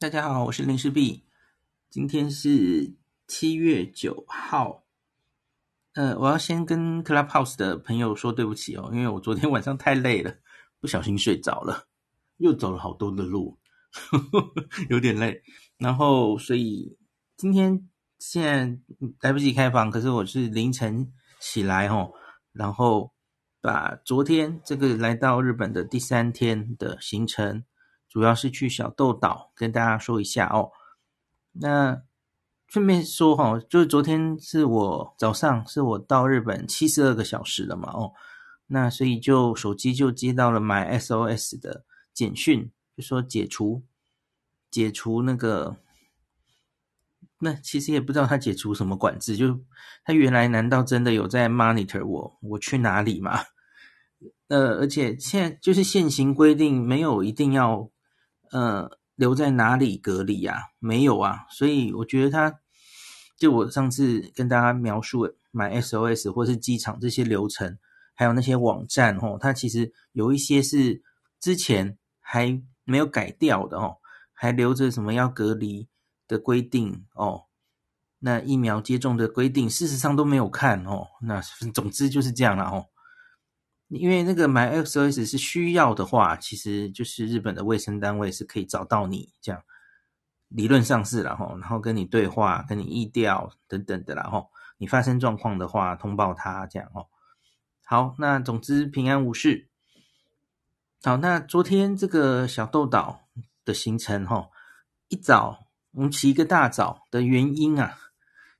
大家好，我是林氏璧。今天是七月九号。呃，我要先跟 Clubhouse 的朋友说对不起哦，因为我昨天晚上太累了，不小心睡着了，又走了好多的路，呵 呵有点累。然后，所以今天现在来不及开房，可是我是凌晨起来哦，然后把昨天这个来到日本的第三天的行程。主要是去小豆岛，跟大家说一下哦。那顺便说哈，就是昨天是我早上，是我到日本七十二个小时了嘛哦。那所以就手机就接到了 MySOS 的简讯，就说解除解除那个，那其实也不知道他解除什么管制，就他原来难道真的有在 monitor 我我去哪里吗？呃，而且现在就是现行规定没有一定要。呃，留在哪里隔离呀？没有啊，所以我觉得他，就我上次跟大家描述买 SOS 或是机场这些流程，还有那些网站哦，它其实有一些是之前还没有改掉的哦，还留着什么要隔离的规定哦，那疫苗接种的规定，事实上都没有看哦，那 总之就是这样了哦。因为那个 MySOS 是需要的话，其实就是日本的卫生单位是可以找到你这样，理论上是然后，然后跟你对话，跟你疫调等等的然后，你发生状况的话通报他这样哦。好，那总之平安无事。好，那昨天这个小豆岛的行程哈，一早我们起一个大早的原因啊，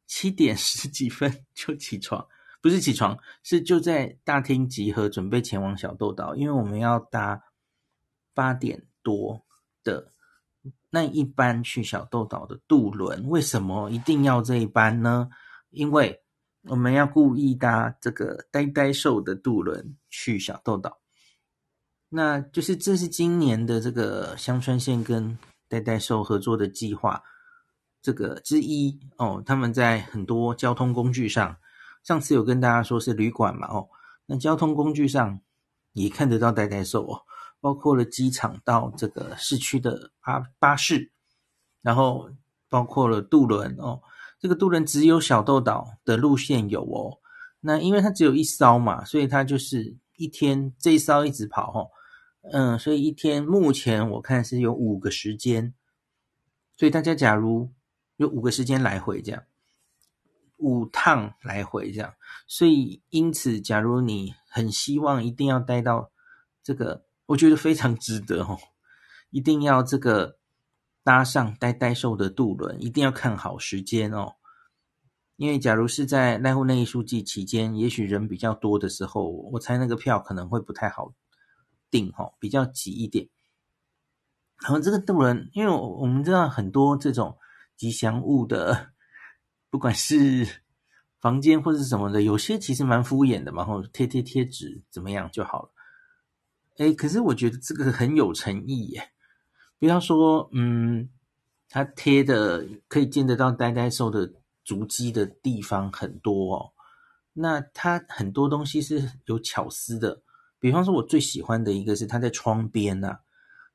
七点十几分就起床。不是起床，是就在大厅集合，准备前往小豆岛。因为我们要搭八点多的那一班去小豆岛的渡轮。为什么一定要这一班呢？因为我们要故意搭这个呆呆兽的渡轮去小豆岛。那就是这是今年的这个香川县跟呆呆兽合作的计划，这个之一哦。他们在很多交通工具上。上次有跟大家说是旅馆嘛，哦，那交通工具上也看得到呆呆兽哦，包括了机场到这个市区的巴巴士，然后包括了渡轮哦，这个渡轮只有小豆岛的路线有哦，那因为它只有一艘嘛，所以它就是一天这一艘一直跑哦，嗯，所以一天目前我看是有五个时间，所以大家假如有五个时间来回这样。五趟来回这样，所以因此，假如你很希望一定要待到这个，我觉得非常值得哦，一定要这个搭上呆呆兽的渡轮，一定要看好时间哦，因为假如是在濑户内艺术季期间，也许人比较多的时候，我猜那个票可能会不太好订哦，比较挤一点。然后这个渡轮，因为我们知道很多这种吉祥物的。不管是房间或是什么的，有些其实蛮敷衍的，然后贴贴贴纸怎么样就好了。诶，可是我觉得这个很有诚意耶。比方说，嗯，它贴的可以见得到呆呆兽的足迹的地方很多哦。那它很多东西是有巧思的。比方说，我最喜欢的一个是它在窗边呐、啊，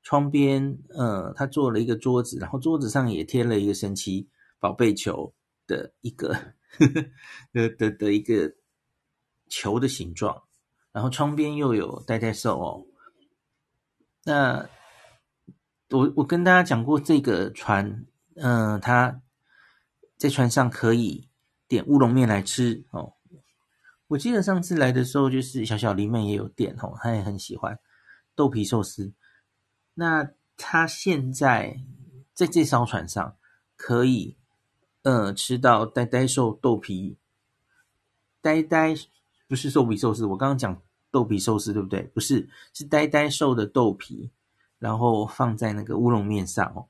窗边，呃，它做了一个桌子，然后桌子上也贴了一个神奇宝贝球。的一个呵呵 的的的一个球的形状，然后窗边又有呆呆兽哦。那我我跟大家讲过这个船，嗯、呃，它在船上可以点乌龙面来吃哦。我记得上次来的时候，就是小小里面也有点哦，他也很喜欢豆皮寿司。那他现在在这艘船上可以。嗯，吃到呆呆兽豆皮，呆呆不是豆皮寿司，我刚刚讲豆皮寿司对不对？不是，是呆呆兽的豆皮，然后放在那个乌龙面上哦，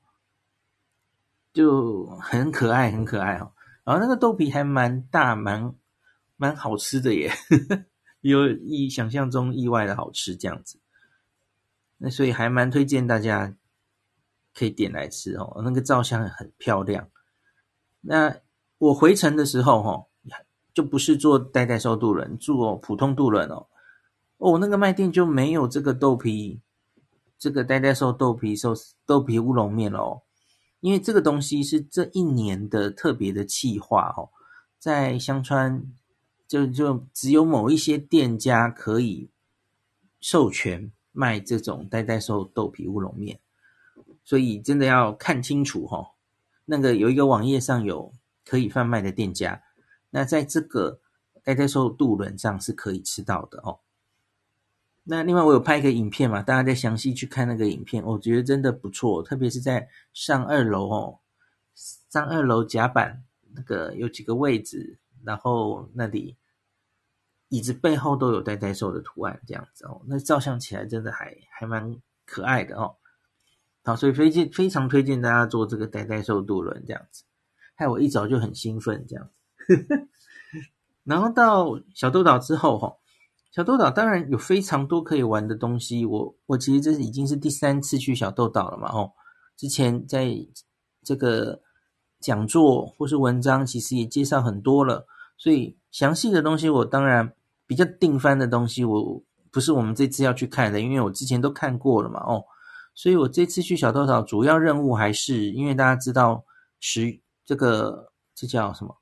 就很可爱，很可爱哦。然后那个豆皮还蛮大，蛮蛮好吃的耶，有意想象中意外的好吃这样子。那所以还蛮推荐大家可以点来吃哦，那个照相很漂亮。那我回程的时候，哈，就不是坐呆呆兽渡轮，坐普通渡轮哦。哦，那个卖店就没有这个豆皮，这个呆呆兽豆皮寿豆皮乌龙面哦。因为这个东西是这一年的特别的气化哦，在香川就就只有某一些店家可以授权卖这种代代寿豆皮乌龙面，所以真的要看清楚哈。那个有一个网页上有可以贩卖的店家，那在这个代代寿渡轮上是可以吃到的哦。那另外我有拍一个影片嘛，大家再详细去看那个影片，我觉得真的不错，特别是在上二楼哦，上二楼甲板那个有几个位置，然后那里椅子背后都有呆呆兽的图案，这样子哦，那照相起来真的还还蛮可爱的哦。好，所以非荐非常推荐大家做这个代代寿渡轮这样子，害我一早就很兴奋这样子，然后到小豆岛之后哈。小豆岛当然有非常多可以玩的东西，我我其实这是已经是第三次去小豆岛了嘛，哦，之前在这个讲座或是文章其实也介绍很多了，所以详细的东西我当然比较定番的东西，我不是我们这次要去看的，因为我之前都看过了嘛，哦，所以我这次去小豆岛主要任务还是因为大家知道十这个这叫什么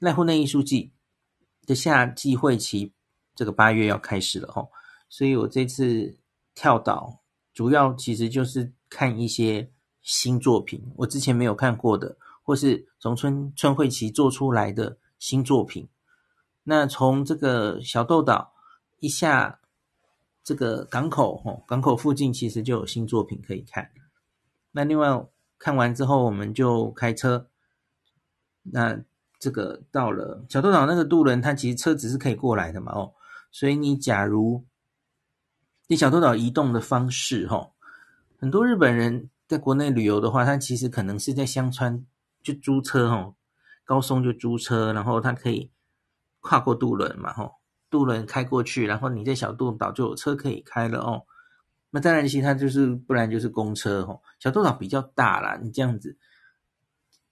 濑户内艺术祭的夏季会期。这个八月要开始了吼，所以我这次跳岛主要其实就是看一些新作品，我之前没有看过的，或是从春春会期做出来的新作品。那从这个小豆岛一下这个港口吼，港口附近其实就有新作品可以看。那另外看完之后，我们就开车。那这个到了小豆岛那个渡轮，它其实车子是可以过来的嘛哦。所以你假如你小豆岛移动的方式，哈，很多日本人在国内旅游的话，他其实可能是在香川就租车，哈，高松就租车，然后他可以跨过渡轮嘛，哈，渡轮开过去，然后你在小豆岛就有车可以开了哦。那当然，其他就是不然就是公车，哦。小豆岛比较大啦，你这样子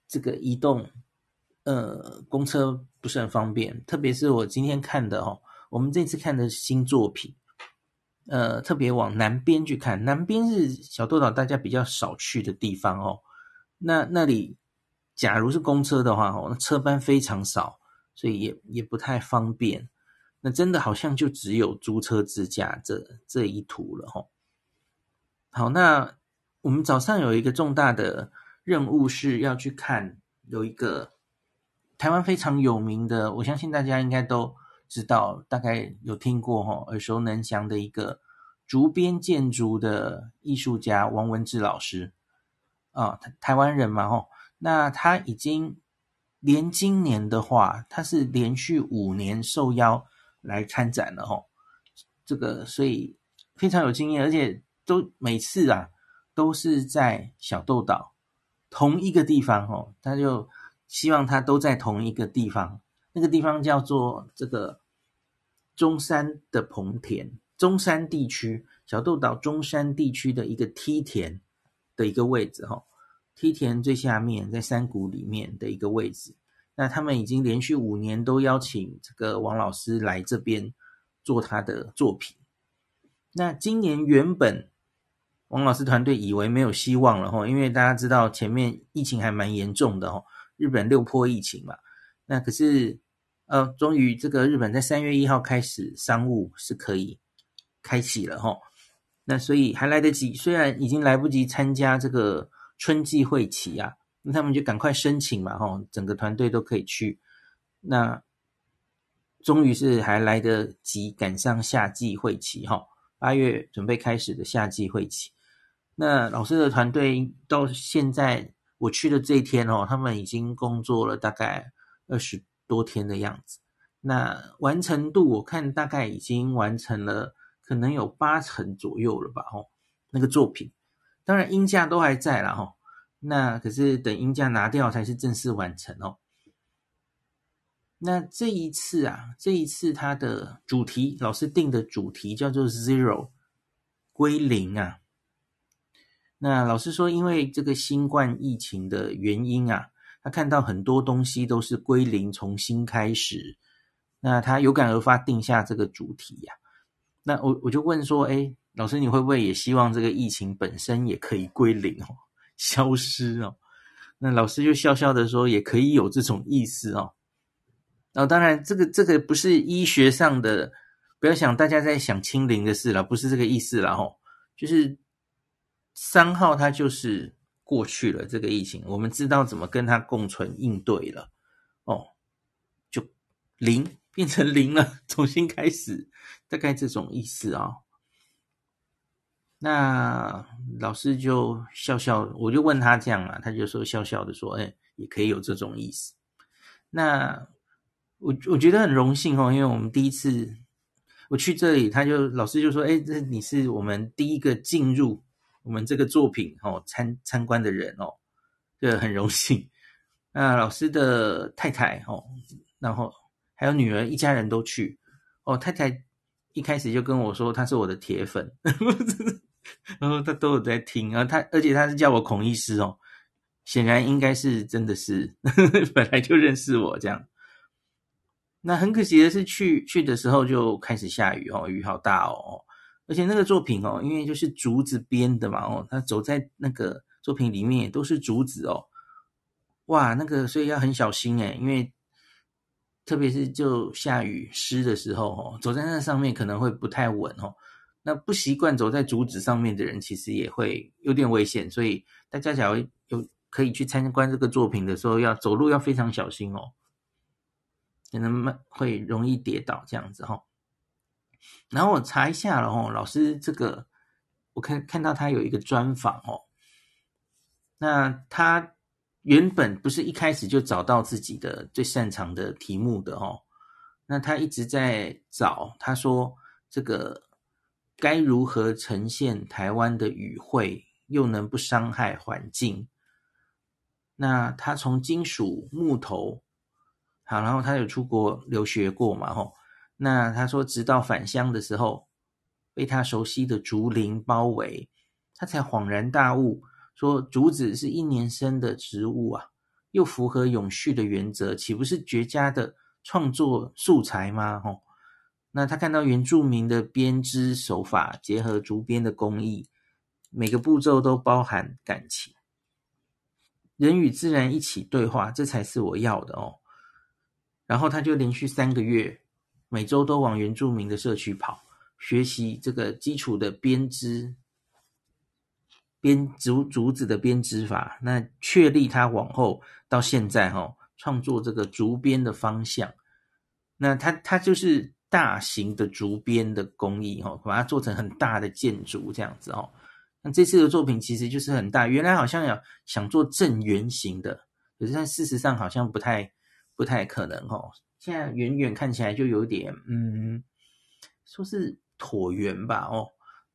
这个移动，呃，公车不是很方便，特别是我今天看的，哦。我们这次看的新作品，呃，特别往南边去看，南边是小豆岛大家比较少去的地方哦。那那里假如是公车的话，哦，那车班非常少，所以也也不太方便。那真的好像就只有租车自驾这这一途了，哦。好，那我们早上有一个重大的任务是要去看，有一个台湾非常有名的，我相信大家应该都。知道大概有听过哈，耳熟能详的一个竹编建筑的艺术家王文志老师啊，台台湾人嘛哈，那他已经连今年的话，他是连续五年受邀来参展了哈，这个所以非常有经验，而且都每次啊都是在小豆岛同一个地方哈，他就希望他都在同一个地方，那个地方叫做这个。中山的棚田，中山地区小豆岛中山地区的一个梯田的一个位置，哈，梯田最下面在山谷里面的一个位置。那他们已经连续五年都邀请这个王老师来这边做他的作品。那今年原本王老师团队以为没有希望了，哈，因为大家知道前面疫情还蛮严重的，哈，日本六波疫情嘛。那可是。呃，终于这个日本在三月一号开始商务是可以开启了哈，那所以还来得及，虽然已经来不及参加这个春季会期啊，那他们就赶快申请嘛吼，整个团队都可以去，那终于是还来得及赶上夏季会期哈，八月准备开始的夏季会期，那老师的团队到现在我去的这一天哦，他们已经工作了大概二十。多天的样子，那完成度我看大概已经完成了，可能有八成左右了吧？吼，那个作品，当然音架都还在了吼，那可是等鹰架拿掉才是正式完成哦。那这一次啊，这一次它的主题，老师定的主题叫做 Zero，归零啊。那老师说，因为这个新冠疫情的原因啊。他看到很多东西都是归零，重新开始。那他有感而发，定下这个主题呀、啊。那我我就问说，哎，老师，你会不会也希望这个疫情本身也可以归零哦，消失哦？那老师就笑笑的说，也可以有这种意思哦。然后当然，这个这个不是医学上的，不要想大家在想清零的事了，不是这个意思了吼。就是三号它就是过去了，这个疫情我们知道怎么跟它共存应对了哦，就零变成零了，重新开始，大概这种意思啊、那老师就笑笑，我就问他这样嘛，他就说笑笑的说：“哎，也可以有这种意思。”那我我觉得很荣幸哦，因为我们第一次我去这里，他就老师就说：“哎，这你是我们第一个进入我们这个作品哦参参观的人哦，这很荣幸。”那老师的太太哦，然后还有女儿，一家人都去哦。太太一开始就跟我说，她是我的铁粉。然后他都有在听啊，他而且他是叫我孔医师哦，显然应该是真的是呵呵 本来就认识我这样。那很可惜的是去去的时候就开始下雨哦，雨好大哦，而且那个作品哦，因为就是竹子编的嘛哦，他走在那个作品里面也都是竹子哦，哇，那个所以要很小心诶，因为特别是就下雨湿的时候哦，走在那上面可能会不太稳哦。那不习惯走在竹子上面的人，其实也会有点危险，所以大家假如有可以去参观这个作品的时候，要走路要非常小心哦，可能会容易跌倒这样子哈。然后我查一下了哦，老师这个我看看到他有一个专访哦，那他原本不是一开始就找到自己的最擅长的题目的哦，那他一直在找，他说这个。该如何呈现台湾的语汇，又能不伤害环境？那他从金属、木头，好，然后他有出国留学过嘛？吼，那他说，直到返乡的时候，被他熟悉的竹林包围，他才恍然大悟，说竹子是一年生的植物啊，又符合永续的原则，岂不是绝佳的创作素材吗？吼。那他看到原住民的编织手法，结合竹编的工艺，每个步骤都包含感情，人与自然一起对话，这才是我要的哦。然后他就连续三个月，每周都往原住民的社区跑，学习这个基础的编织，编竹竹子的编织法，那确立他往后到现在哈、哦，创作这个竹编的方向。那他他就是。大型的竹编的工艺，哈，把它做成很大的建筑这样子哦。那这次的作品其实就是很大，原来好像要想做正圆形的，可是但事实上好像不太不太可能哦。现在远远看起来就有点，嗯，说是椭圆吧，哦。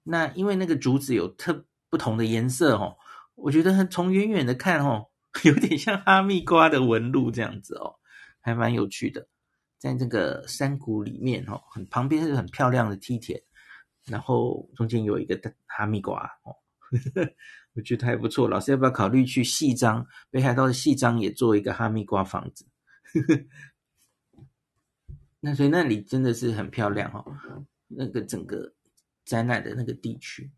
那因为那个竹子有特不同的颜色，哦，我觉得从远远的看，哦，有点像哈密瓜的纹路这样子哦，还蛮有趣的。在这个山谷里面，哦，很旁边是很漂亮的梯田，然后中间有一个哈密瓜，哦，我觉得还不错。老师要不要考虑去夕张北海道的夕张也做一个哈密瓜房子？那所以那里真的是很漂亮哦，那个整个展览的那个地区。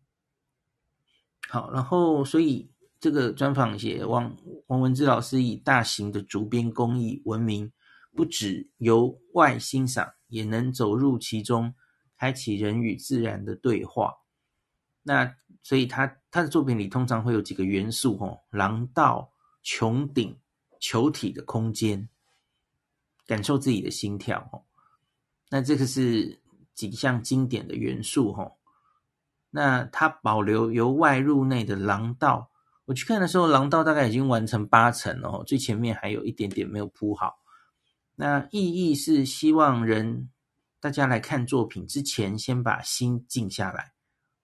好，然后所以这个专访写王王文志老师以大型的竹编工艺闻名。不只由外欣赏，也能走入其中，开启人与自然的对话。那所以他他的作品里通常会有几个元素哦：廊道、穹顶、球体的空间，感受自己的心跳哦。那这个是几项经典的元素哦。那他保留由外入内的廊道，我去看的时候，廊道大概已经完成八成了哦，最前面还有一点点没有铺好。那意义是希望人大家来看作品之前，先把心静下来，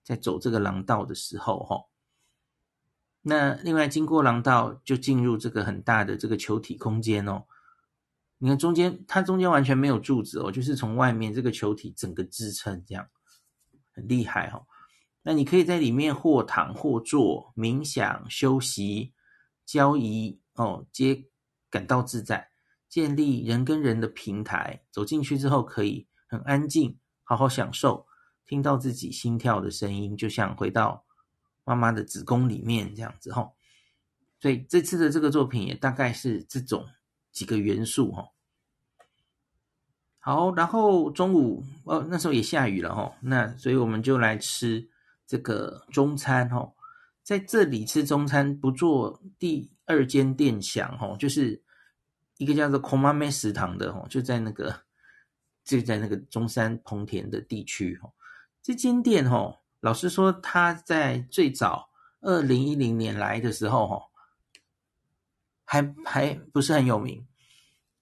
在走这个廊道的时候，哈。那另外经过廊道，就进入这个很大的这个球体空间哦。你看中间，它中间完全没有柱子哦，就是从外面这个球体整个支撑，这样很厉害哦。那你可以在里面或躺或坐，冥想、休息、交谊哦，皆感到自在。建立人跟人的平台，走进去之后可以很安静，好好享受，听到自己心跳的声音，就像回到妈妈的子宫里面这样子吼。所以这次的这个作品也大概是这种几个元素哈。好，然后中午哦，那时候也下雨了哈，那所以我们就来吃这个中餐哈。在这里吃中餐不做第二间店想哈，就是一个叫做 Komame 食堂的哈，就在那个就在那个中山彭田的地区哈。这间店哈，老实说，他在最早二零一零年来的时候哈。还还不是很有名。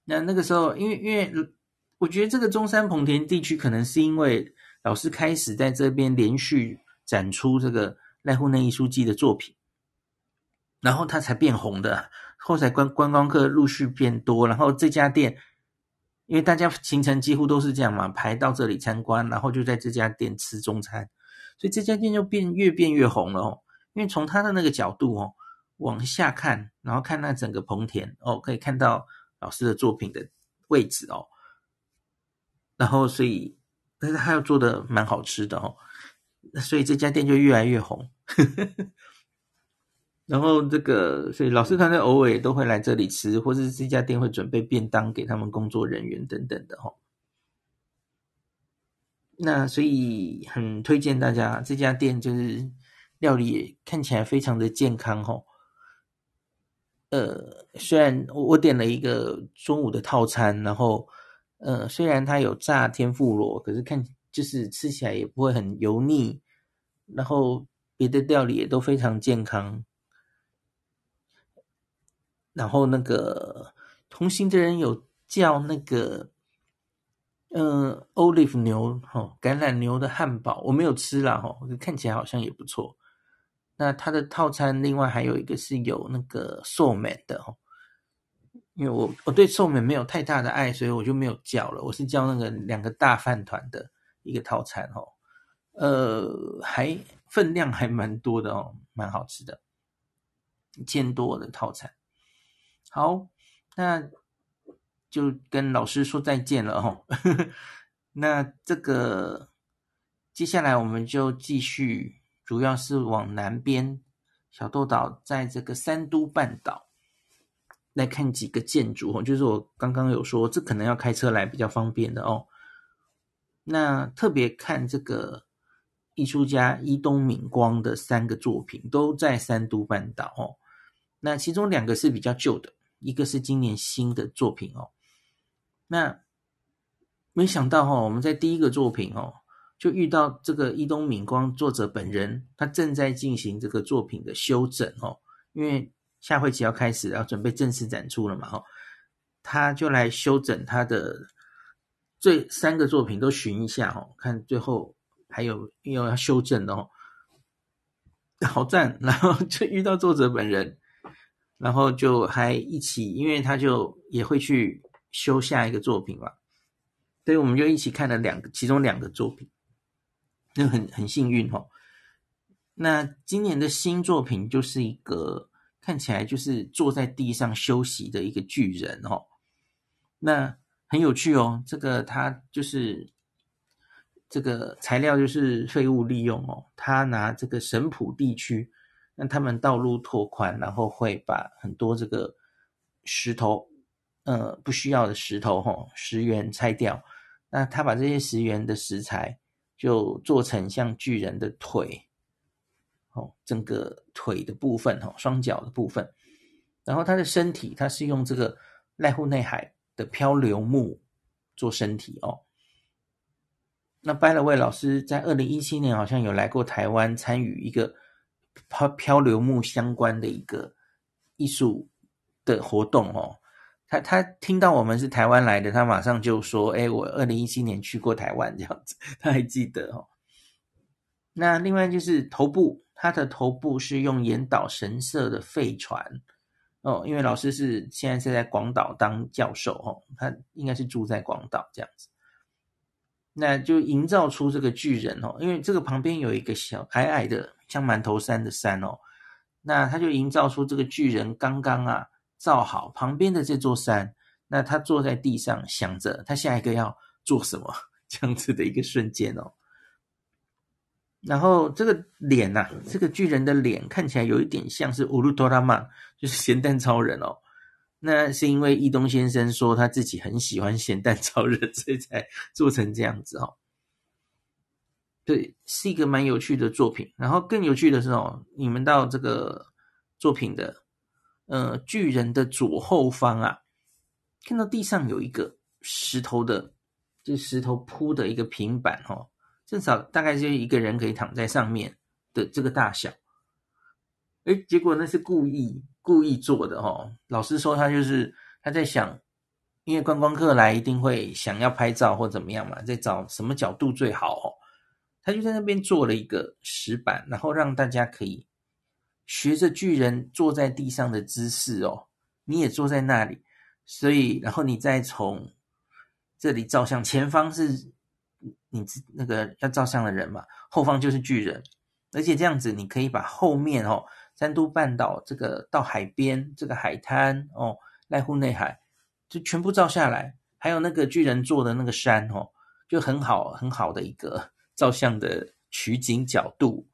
那那个时候，因为因为我觉得这个中山彭田地区，可能是因为老师开始在这边连续展出这个濑户内艺术季的作品，然后它才变红的。后来观观光客陆续变多，然后这家店，因为大家行程几乎都是这样嘛，排到这里参观，然后就在这家店吃中餐，所以这家店就变越变越红了哦。因为从他的那个角度哦。往下看，然后看那整个彭田哦，可以看到老师的作品的位置哦。然后，所以，但是他要做的蛮好吃的哦，所以这家店就越来越红。呵呵呵然后，这个，所以老师团队偶尔也都会来这里吃，或是这家店会准备便当给他们工作人员等等的哦。那所以很推荐大家这家店，就是料理看起来非常的健康哦。呃，虽然我点了一个中午的套餐，然后呃，虽然它有炸天妇罗，可是看就是吃起来也不会很油腻，然后别的料理也都非常健康。然后那个同行的人有叫那个呃，olive 牛哈，橄榄牛的汉堡，我没有吃啦哈，看起来好像也不错。那它的套餐另外还有一个是有那个寿面的哦，因为我我对寿面没有太大的爱，所以我就没有叫了。我是叫那个两个大饭团的一个套餐哦，呃，还分量还蛮多的哦，蛮好吃的，一千多的套餐。好，那就跟老师说再见了哦。那这个接下来我们就继续。主要是往南边，小豆岛在这个三都半岛来看几个建筑哦，就是我刚刚有说，这可能要开车来比较方便的哦。那特别看这个艺术家伊东敏光的三个作品，都在三都半岛哦。那其中两个是比较旧的，一个是今年新的作品哦。那没想到哈，我们在第一个作品哦。就遇到这个伊东敏光作者本人，他正在进行这个作品的修整哦，因为下会期要开始，要准备正式展出了嘛，哦，他就来修整他的这三个作品都寻一下哦，看最后还有又要修正的哦，好赞，然后就遇到作者本人，然后就还一起，因为他就也会去修下一个作品嘛，所以我们就一起看了两个，其中两个作品。那很很幸运哦。那今年的新作品就是一个看起来就是坐在地上休息的一个巨人哦。那很有趣哦，这个他就是这个材料就是废物利用哦。他拿这个神浦地区，让他们道路拓宽，然后会把很多这个石头，呃，不需要的石头哈，石原拆掉。那他把这些石原的石材。就做成像巨人的腿，哦，整个腿的部分，哦，双脚的部分，然后他的身体，他是用这个濑户内海的漂流木做身体哦。那 by the way 老师在二零一七年好像有来过台湾参与一个漂漂流木相关的一个艺术的活动哦。他他听到我们是台湾来的，他马上就说：“哎，我二零一七年去过台湾，这样子，他还记得哦。”那另外就是头部，他的头部是用岩岛神社的废船哦，因为老师是现在是在广岛当教授哦，他应该是住在广岛这样子，那就营造出这个巨人哦，因为这个旁边有一个小矮矮的像馒头山的山哦，那他就营造出这个巨人刚刚啊。造好旁边的这座山，那他坐在地上想着他下一个要做什么，这样子的一个瞬间哦。然后这个脸呐、啊，这个巨人的脸看起来有一点像是乌鲁托拉曼，就是咸蛋超人哦。那是因为易东先生说他自己很喜欢咸蛋超人，所以才做成这样子哦。对，是一个蛮有趣的作品。然后更有趣的是哦，你们到这个作品的呃巨人的左后方啊，看到地上有一个石头的，就石头铺的一个平板哦。至少大概就是一个人可以躺在上面的这个大小，哎，结果那是故意故意做的哦。老师说他就是他在想，因为观光客来一定会想要拍照或怎么样嘛，在找什么角度最好哦。他就在那边做了一个石板，然后让大家可以学着巨人坐在地上的姿势哦，你也坐在那里，所以然后你再从这里照相，前方是。你那个要照相的人嘛，后方就是巨人，而且这样子你可以把后面哦，三都半岛这个到海边这个海滩哦，濑户内海就全部照下来，还有那个巨人座的那个山哦，就很好很好的一个照相的取景角度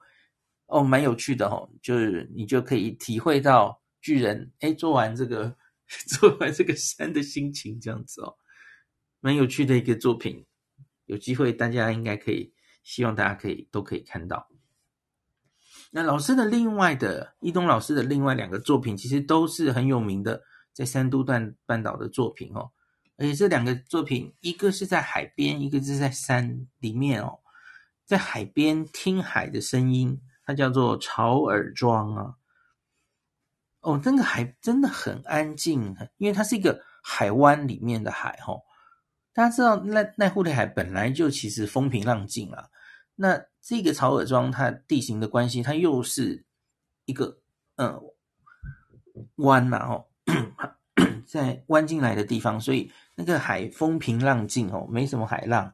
哦，蛮有趣的哦，就是你就可以体会到巨人哎做完这个 做完这个山的心情这样子哦，蛮有趣的一个作品。有机会，大家应该可以，希望大家可以都可以看到。那老师的另外的易东老师的另外两个作品，其实都是很有名的，在三都段半岛的作品哦。而且这两个作品，一个是在海边，一个是在山里面哦。在海边听海的声音，它叫做潮耳庄啊。哦，那个海真的很安静，因为它是一个海湾里面的海哦。大家知道，濑濑户的海本来就其实风平浪静啊。那这个草耳庄，它地形的关系，它又是一个嗯弯呐哦，在弯进来的地方，所以那个海风平浪静哦，没什么海浪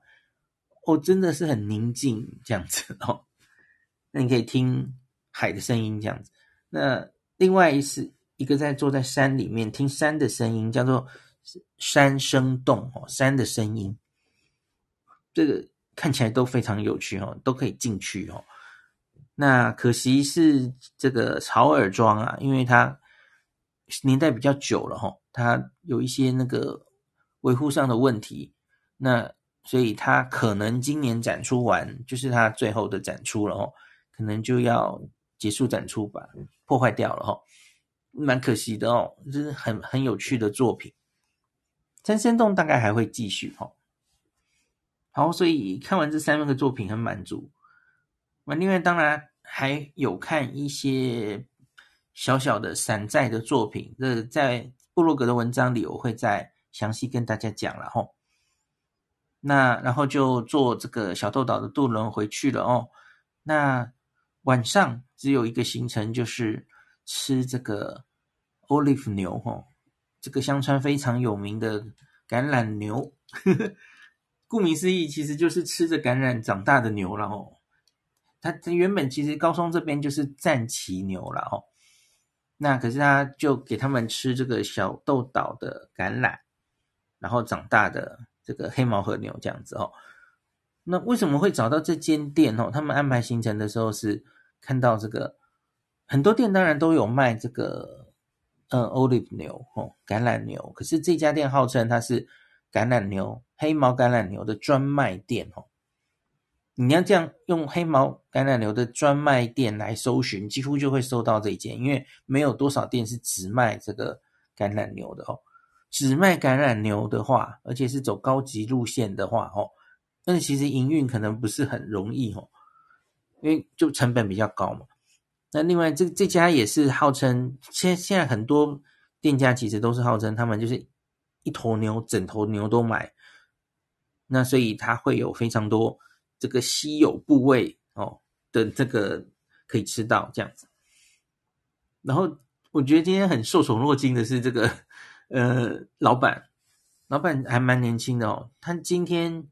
哦，真的是很宁静这样子哦。那你可以听海的声音这样子。那另外是一个在坐在山里面听山的声音，叫做。山声动哦，山的声音，这个看起来都非常有趣哦，都可以进去哦。那可惜是这个潮耳庄啊，因为它年代比较久了哈，它有一些那个维护上的问题，那所以它可能今年展出完，就是它最后的展出了哦，可能就要结束展出吧，破坏掉了哈，蛮可惜的哦，这是很很有趣的作品。山声动大概还会继续哈，好，所以看完这三个作品很满足。那另外当然还有看一些小小的散在的作品，这在部落格的文章里我会再详细跟大家讲了吼。那然后就坐这个小豆岛的渡轮回去了哦。那晚上只有一个行程，就是吃这个 Olive 牛哈。这个香川非常有名的橄榄牛，呵呵，顾名思义，其实就是吃着橄榄长大的牛了哦。它它原本其实高松这边就是战旗牛了哦。那可是他就给他们吃这个小豆岛的橄榄，然后长大的这个黑毛和牛这样子哦。那为什么会找到这间店哦？他们安排行程的时候是看到这个很多店当然都有卖这个。嗯，Olive 牛哦，橄榄牛。可是这家店号称它是橄榄牛、黑毛橄榄牛的专卖店哦。你要这样用黑毛橄榄牛的专卖店来搜寻，几乎就会搜到这一件，因为没有多少店是只卖这个橄榄牛的哦。只卖橄榄牛的话，而且是走高级路线的话哦，但其实营运可能不是很容易哦，因为就成本比较高嘛。那另外，这这家也是号称，现现在很多店家其实都是号称他们就是一头牛，整头牛都买。那所以它会有非常多这个稀有部位哦的这个可以吃到这样子。然后我觉得今天很受宠若惊的是这个呃老板，老板还蛮年轻的哦。他今天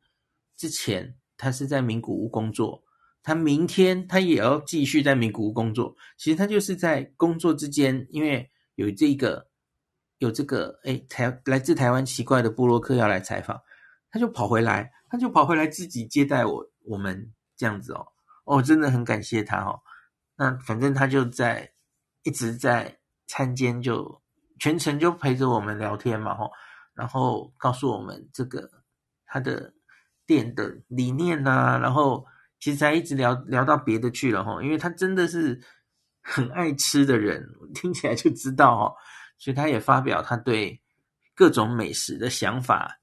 之前他是在名古屋工作。他明天他也要继续在名古屋工作，其实他就是在工作之间，因为有这个有这个哎台来自台湾奇怪的部落客要来采访，他就跑回来，他就跑回来自己接待我我们这样子哦，哦，真的很感谢他哦。那反正他就在一直在餐间就全程就陪着我们聊天嘛，吼，然后告诉我们这个他的店的理念呐、啊，然后其实还一直聊聊到别的去了，吼，因为他真的是很爱吃的人，听起来就知道哦，所以他也发表他对各种美食的想法。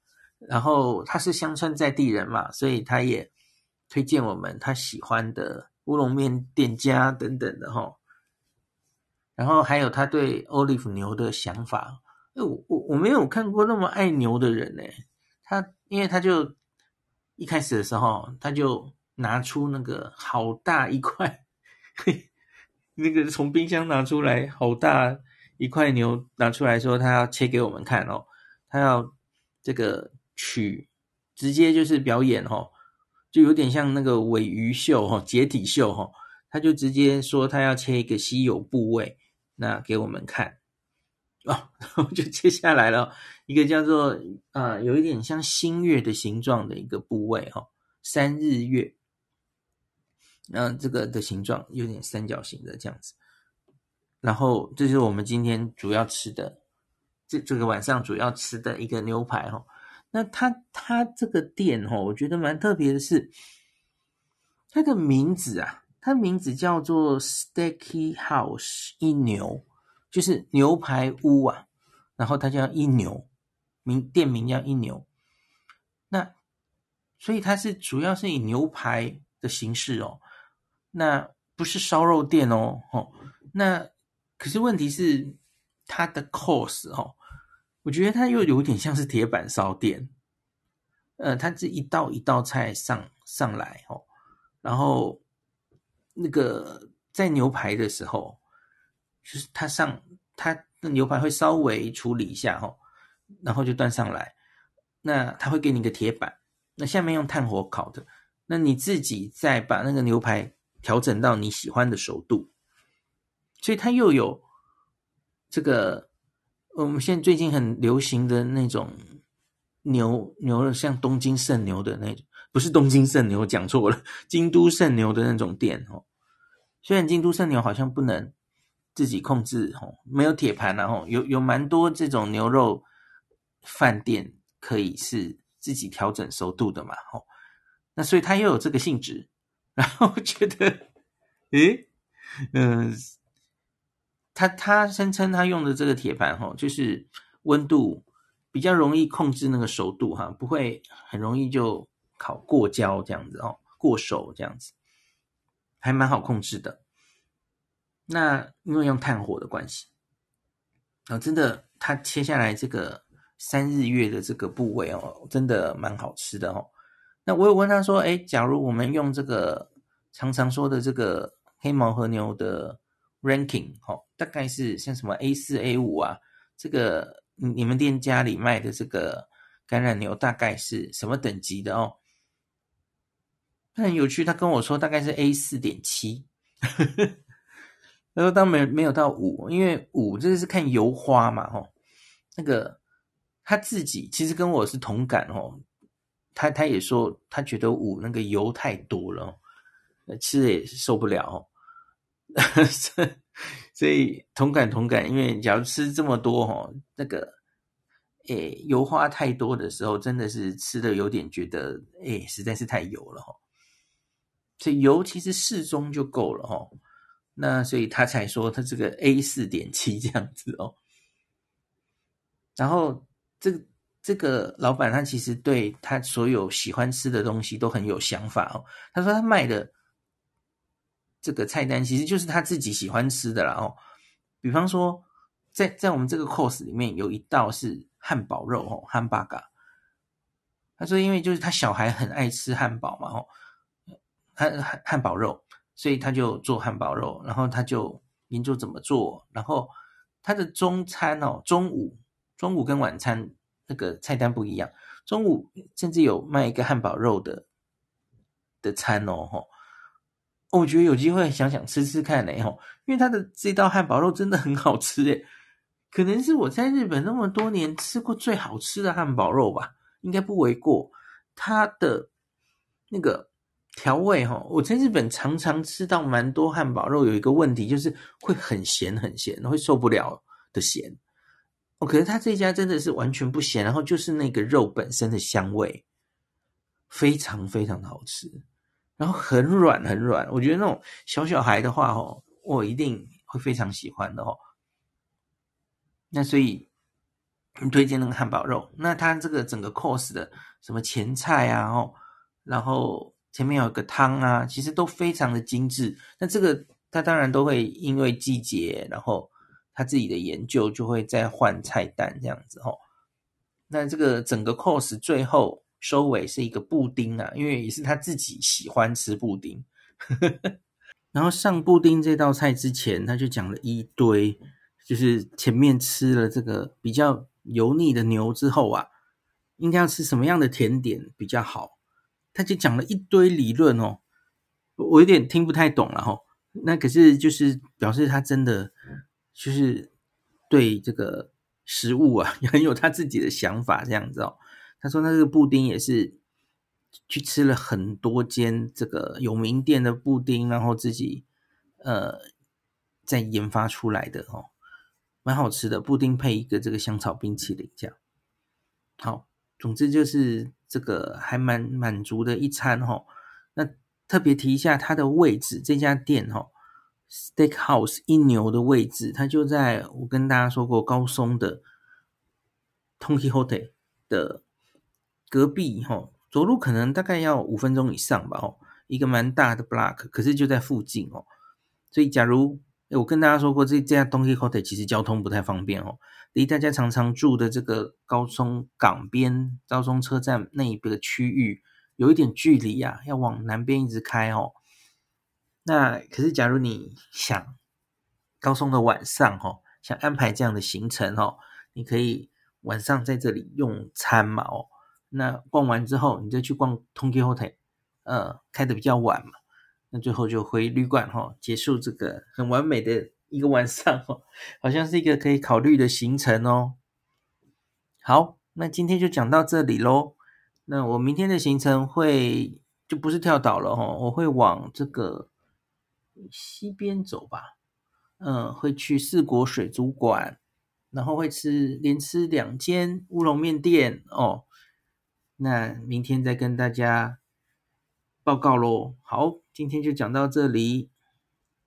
然后他是乡村在地人嘛，所以他也推荐我们他喜欢的乌龙面店家等等的齁。然后还有他对 Olive 牛的想法，我我我没有看过那么爱牛的人呢。他因为他就一开始的时候，他就拿出那个好大一块，那个从冰箱拿出来好大一块牛拿出来说，他要切给我们看哦，他要这个。取直接就是表演齁，就有点像那个尾鱼秀齁，解体秀齁，他就直接说他要切一个稀有部位，那给我们看哦，然后就切下来了一个叫做啊、有一点像新月的形状的一个部位齁，三日月，那这个的形状有点三角形的这样子，然后这是我们今天主要吃的，这这个晚上主要吃的一个牛排齁。那他他这个店哦，我觉得蛮特别的是，它的名字啊，它名字叫做 Steaky House 一牛，就是牛排屋啊，然后它叫一牛，名店名叫一牛。那所以它是主要是以牛排的形式哦，那不是烧肉店哦，哦，那可是问题是它的 course 哦。我觉得它又有点像是铁板烧店，呃，它这一道一道菜上上来哦，然后那个在牛排的时候，就是它上它的牛排会稍微处理一下哦，然后就端上来，那它会给你一个铁板，那下面用炭火烤的，那你自己再把那个牛排调整到你喜欢的熟度，所以它又有这个。我们现在最近很流行的那种牛牛肉，像东京圣牛的那种，不是东京圣牛，讲错了，京都圣牛的那种店哦。虽然京都圣牛好像不能自己控制哦，没有铁盘然后有有蛮多这种牛肉饭店可以是自己调整熟度的嘛哦。那所以它又有这个性质，然后觉得，诶，嗯、他他声称他用的这个铁盘哈，就是温度比较容易控制那个熟度哈，不会很容易就烤过焦这样子哦，过熟这样子，还蛮好控制的。那因为用炭火的关系，啊，真的，他切下来这个三日月的这个部位哦，真的蛮好吃的哦。那我有问他说，哎，假如我们用这个常常说的这个黑毛和牛的。Ranking 哦，大概是像什么 A 四 A 五啊，这个你们店家里卖的这个橄榄牛大概是什么等级的哦？很有趣，他跟我说大概是 A 四点七，他说当没没有到五，因为五这个是看油花嘛齁，那个他自己其实跟我是同感哦，他他也说他觉得五那个油太多了，吃的也是受不了。所以同感同感，因为假如吃这么多哈，那个诶油花太多的时候，真的是吃的有点觉得诶实在是太油了哈。所以油其实适中就够了哈。那所以他才说他这个 A 四点七这样子哦。然后这个这个老板他其实对他所有喜欢吃的东西都很有想法哦。他说他卖的。这个菜单其实就是他自己喜欢吃的啦哦，比方说，在在我们这个 course 里面有一道是汉堡肉哦，汉堡嘎。他说，因为就是他小孩很爱吃汉堡嘛哦，汉汉汉堡肉，所以他就做汉堡肉，然后他就研究怎么做，然后他的中餐哦，中午中午跟晚餐那个菜单不一样，中午甚至有卖一个汉堡肉的的餐哦吼。我觉得有机会想想吃吃看呢，吼，因为他的这道汉堡肉真的很好吃诶，可能是我在日本那么多年吃过最好吃的汉堡肉吧，应该不为过。它的那个调味哈，我在日本常常吃到蛮多汉堡肉，有一个问题就是会很咸很咸，会受不了的咸。哦，可是他这家真的是完全不咸，然后就是那个肉本身的香味，非常非常的好吃，然后很软很软。我觉得那种小小孩的话哦，我一定会非常喜欢的哦。那所以推荐那个汉堡肉。那它这个整个 course 的什么前菜啊，哦，然后。前面有个汤啊，其实都非常的精致。那这个他当然都会因为季节，然后他自己的研究就会再换菜单这样子吼。那这个整个 course 最后收尾是一个布丁啊，因为也是他自己喜欢吃布丁。然后上布丁这道菜之前，他就讲了一堆，就是前面吃了这个比较油腻的牛之后啊，应该要吃什么样的甜点比较好。他就讲了一堆理论哦，我有点听不太懂了哈。那可是就是表示他真的就是对这个食物啊 很有他自己的想法这样子哦。他说他这个布丁也是去吃了很多间这个有名店的布丁，然后自己呃再研发出来的哦，蛮好吃的布丁配一个这个香草冰淇淋这样。好，总之就是。这个还蛮满足的一餐哈，那特别提一下它的位置，这家店哈，Steakhouse 一牛的位置，它就在我跟大家说过高松的 Don Quijote 的隔壁哈，走路可能大概要五分钟以上吧哦，一个蛮大的 block，可是就在附近哦，所以假如我跟大家说过这这家 Donkey Hotel 其实交通不太方便哦。离大家常常住的这个高松港边、高松车站那一个区域有一点距离呀、啊，要往南边一直开哦。那可是，假如你想高松的晚上哦，想安排这样的行程哦，你可以晚上在这里用餐嘛哦。那逛完之后，你再去逛 Don Quijote，呃，开得比较晚嘛，那最后就回旅馆哈，结束这个很完美的。一个晚上哦，好像是一个可以考虑的行程哦。好，那今天就讲到这里喽。那我明天的行程会就不是跳岛了哈，我会往这个西边走吧。嗯，会去四国水族馆，然后会吃连吃两间乌龙面店哦。那明天再跟大家报告喽。好，今天就讲到这里。